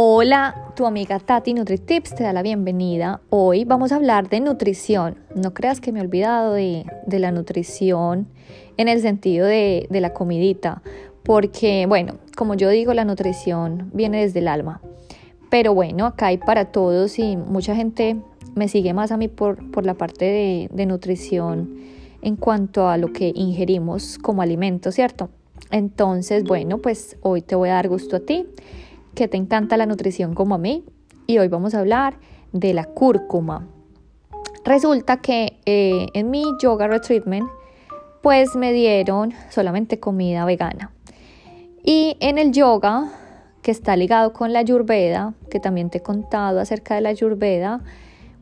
Hola, tu amiga Tati NutriTips te da la bienvenida. Hoy vamos a hablar de nutrición. No creas que me he olvidado de, la nutrición en el sentido de, de la comidita, porque bueno, como yo digo, la nutrición viene desde el alma. Pero bueno, acá hay para todos y mucha gente me sigue más a mí por, por la parte de, de nutrición en cuanto a lo que ingerimos como alimento, ¿cierto? Entonces, bueno, pues hoy te voy a dar gusto a ti que te encanta la nutrición como a mí y hoy vamos a hablar de la cúrcuma. Resulta que eh, en mi yoga retreatment pues me dieron solamente comida vegana. Y en el yoga, que está ligado con la ayurveda, que también te he contado acerca de la ayurveda,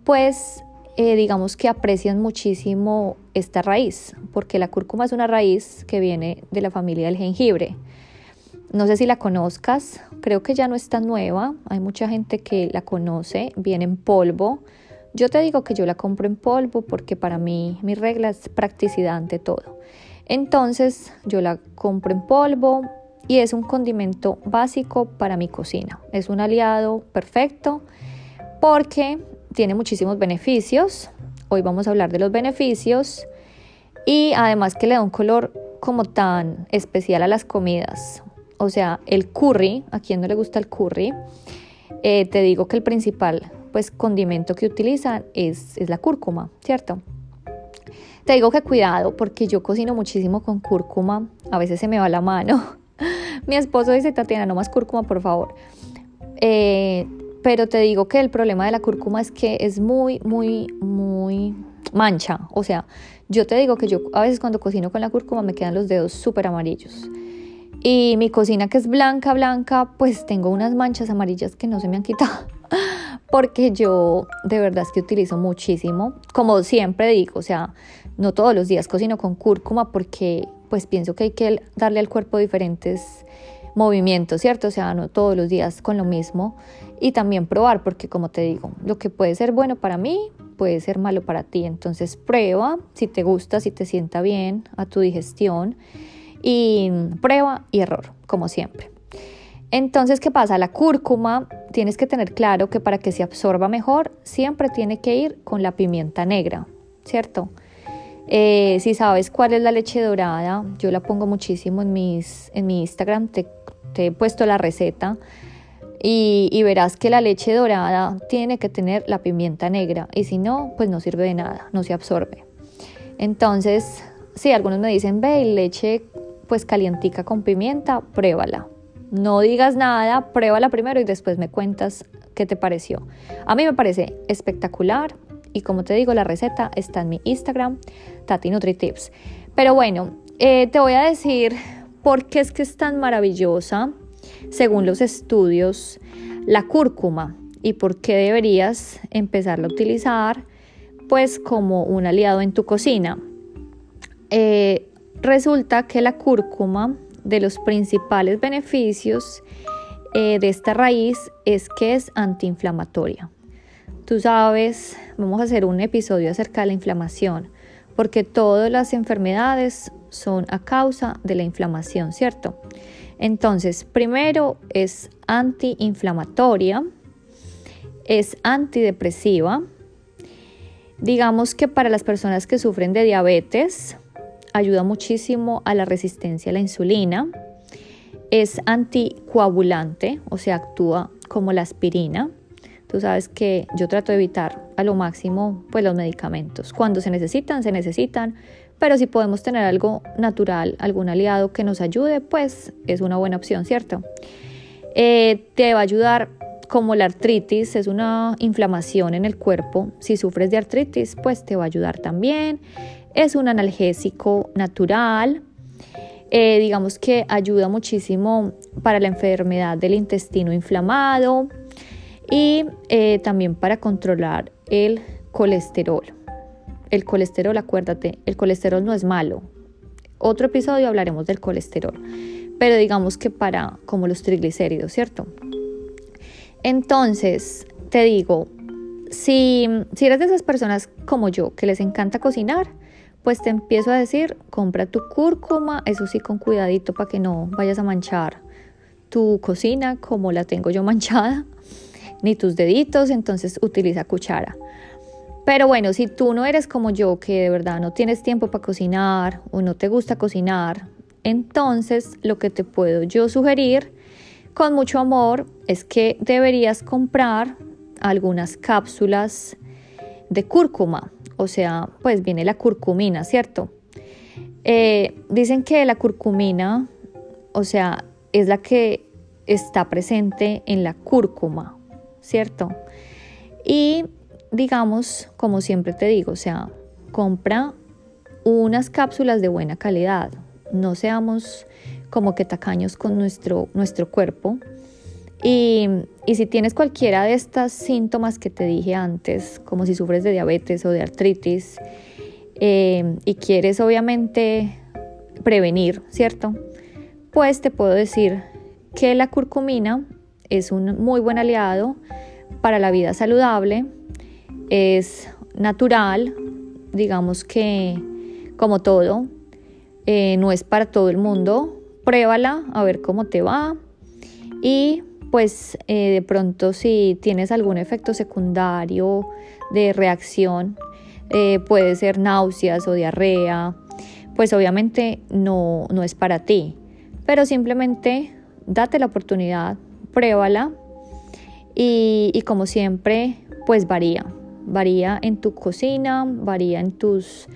pues eh, digamos que aprecian muchísimo esta raíz, porque la cúrcuma es una raíz que viene de la familia del jengibre. No sé si la conozcas, creo que ya no es tan nueva, hay mucha gente que la conoce, viene en polvo. Yo te digo que yo la compro en polvo porque para mí mi regla es practicidad ante todo. Entonces yo la compro en polvo y es un condimento básico para mi cocina. Es un aliado perfecto porque tiene muchísimos beneficios. Hoy vamos a hablar de los beneficios y además que le da un color como tan especial a las comidas o sea, el curry, a quien no le gusta el curry, eh, te digo que el principal pues condimento que utilizan es, es la cúrcuma, ¿cierto? Te digo que cuidado porque yo cocino muchísimo con cúrcuma, a veces se me va la mano. Mi esposo dice, Tatiana, no más cúrcuma, por favor. Eh, pero te digo que el problema de la cúrcuma es que es muy, muy, muy mancha. O sea, yo te digo que yo a veces cuando cocino con la cúrcuma me quedan los dedos súper amarillos. Y mi cocina que es blanca, blanca, pues tengo unas manchas amarillas que no se me han quitado. Porque yo de verdad es que utilizo muchísimo. Como siempre digo, o sea, no todos los días cocino con cúrcuma porque pues pienso que hay que darle al cuerpo diferentes movimientos, ¿cierto? O sea, no todos los días con lo mismo. Y también probar, porque como te digo, lo que puede ser bueno para mí puede ser malo para ti. Entonces prueba si te gusta, si te sienta bien a tu digestión y prueba y error, como siempre. Entonces, ¿qué pasa? La cúrcuma tienes que tener claro que para que se absorba mejor, siempre tiene que ir con la pimienta negra, ¿cierto? Eh, si sabes cuál es la leche dorada, yo la pongo muchísimo en, en mi Instagram, te, he puesto la receta y, y, verás que la leche dorada tiene que tener la pimienta negra y si no, pues no sirve de nada, no se absorbe. Entonces, sí, algunos me dicen, ve, leche pues calientica con pimienta, pruébala. No digas nada, pruébala primero y después me cuentas qué te pareció. A mí me parece espectacular y como te digo, la receta está en mi Instagram, Tati NutriTips. Pero bueno, eh, te voy a decir por qué es que es tan maravillosa, según los estudios, la cúrcuma y por qué deberías empezarla a utilizar pues como un aliado en tu cocina. Eh, Resulta que la cúrcuma, de los principales beneficios eh, de esta raíz es que es antiinflamatoria. Tú sabes, vamos a hacer un episodio acerca de la inflamación, porque todas las enfermedades son a causa de la inflamación, ¿cierto? Entonces, primero es antiinflamatoria, es antidepresiva. Digamos que para las personas que sufren de diabetes, ayuda muchísimo a la resistencia a la insulina, es anticoagulante, o sea, actúa como la aspirina. Tú sabes que yo trato de evitar a lo máximo pues los medicamentos. Cuando se necesitan, se necesitan, pero si podemos tener algo natural, algún aliado que nos ayude, pues es una buena opción, ¿cierto? Eh, te va a ayudar como la artritis, es una inflamación en el cuerpo. Si sufres de artritis, pues te va a ayudar también. Es un analgésico natural, eh, digamos que ayuda muchísimo para la enfermedad del intestino inflamado y eh, también para controlar el colesterol. El colesterol, acuérdate, el colesterol no es malo. Otro episodio hablaremos del colesterol, pero digamos que para como los triglicéridos, ¿cierto? Entonces, te digo, si, si eres de esas personas como yo que les encanta cocinar, pues te empiezo a decir, compra tu cúrcuma, eso sí con cuidadito para que no vayas a manchar tu cocina como la tengo yo manchada, ni tus deditos, entonces utiliza cuchara. Pero bueno, si tú no eres como yo, que de verdad no tienes tiempo para cocinar o no te gusta cocinar, entonces lo que te puedo yo sugerir con mucho amor es que deberías comprar algunas cápsulas de cúrcuma, o sea, pues viene la curcumina, ¿cierto? Eh, dicen que la curcumina, o sea, es la que está presente en la cúrcuma, ¿cierto? Y digamos, como siempre te digo, o sea, compra unas cápsulas de buena calidad. No seamos como que tacaños con nuestro, nuestro cuerpo. Y, si tienes cualquiera de estos síntomas que te dije antes, como si sufres de diabetes o de artritis, eh, y quieres obviamente prevenir, ¿cierto? Pues te puedo decir que la curcumina es un muy buen aliado para la vida saludable, es natural, digamos que como todo, eh, no es para todo el mundo, pruébala a ver cómo te va. Y pues eh, de pronto si tienes algún efecto secundario de reacción, eh, puede ser náuseas o diarrea, pues obviamente no, no es para ti, pero simplemente date la oportunidad, pruébala y, y como siempre pues varía, varía en tu cocina, varía en tus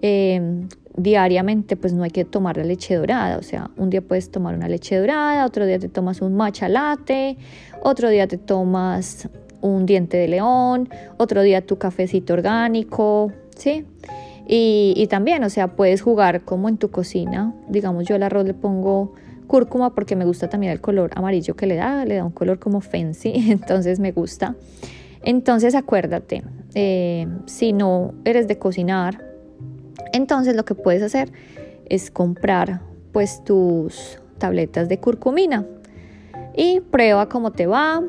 em, diariamente pues no hay que tomar la leche dorada, o sea, un día puedes tomar una leche dorada, otro día te tomas un matcha latte, otro día te tomas un diente de león, otro día tu cafecito orgánico, ¿sí? Y, también, o sea, puedes jugar como en tu cocina, digamos yo al arroz le pongo cúrcuma porque me gusta también el color amarillo que le da, le da un color como fancy, entonces me gusta. Entonces acuérdate, eh, si no eres de cocinar, entonces lo que puedes hacer es comprar pues tus tabletas de curcumina y prueba cómo te va,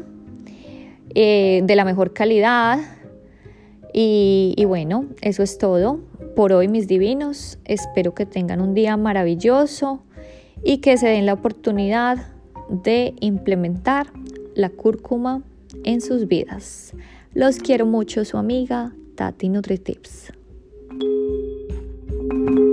eh, de la mejor calidad. Y, y bueno, eso es todo por hoy mis divinos. Espero que tengan un día maravilloso y que se den la oportunidad de implementar la cúrcuma en sus vidas. Los quiero mucho, su amiga Tati NutriTips. Música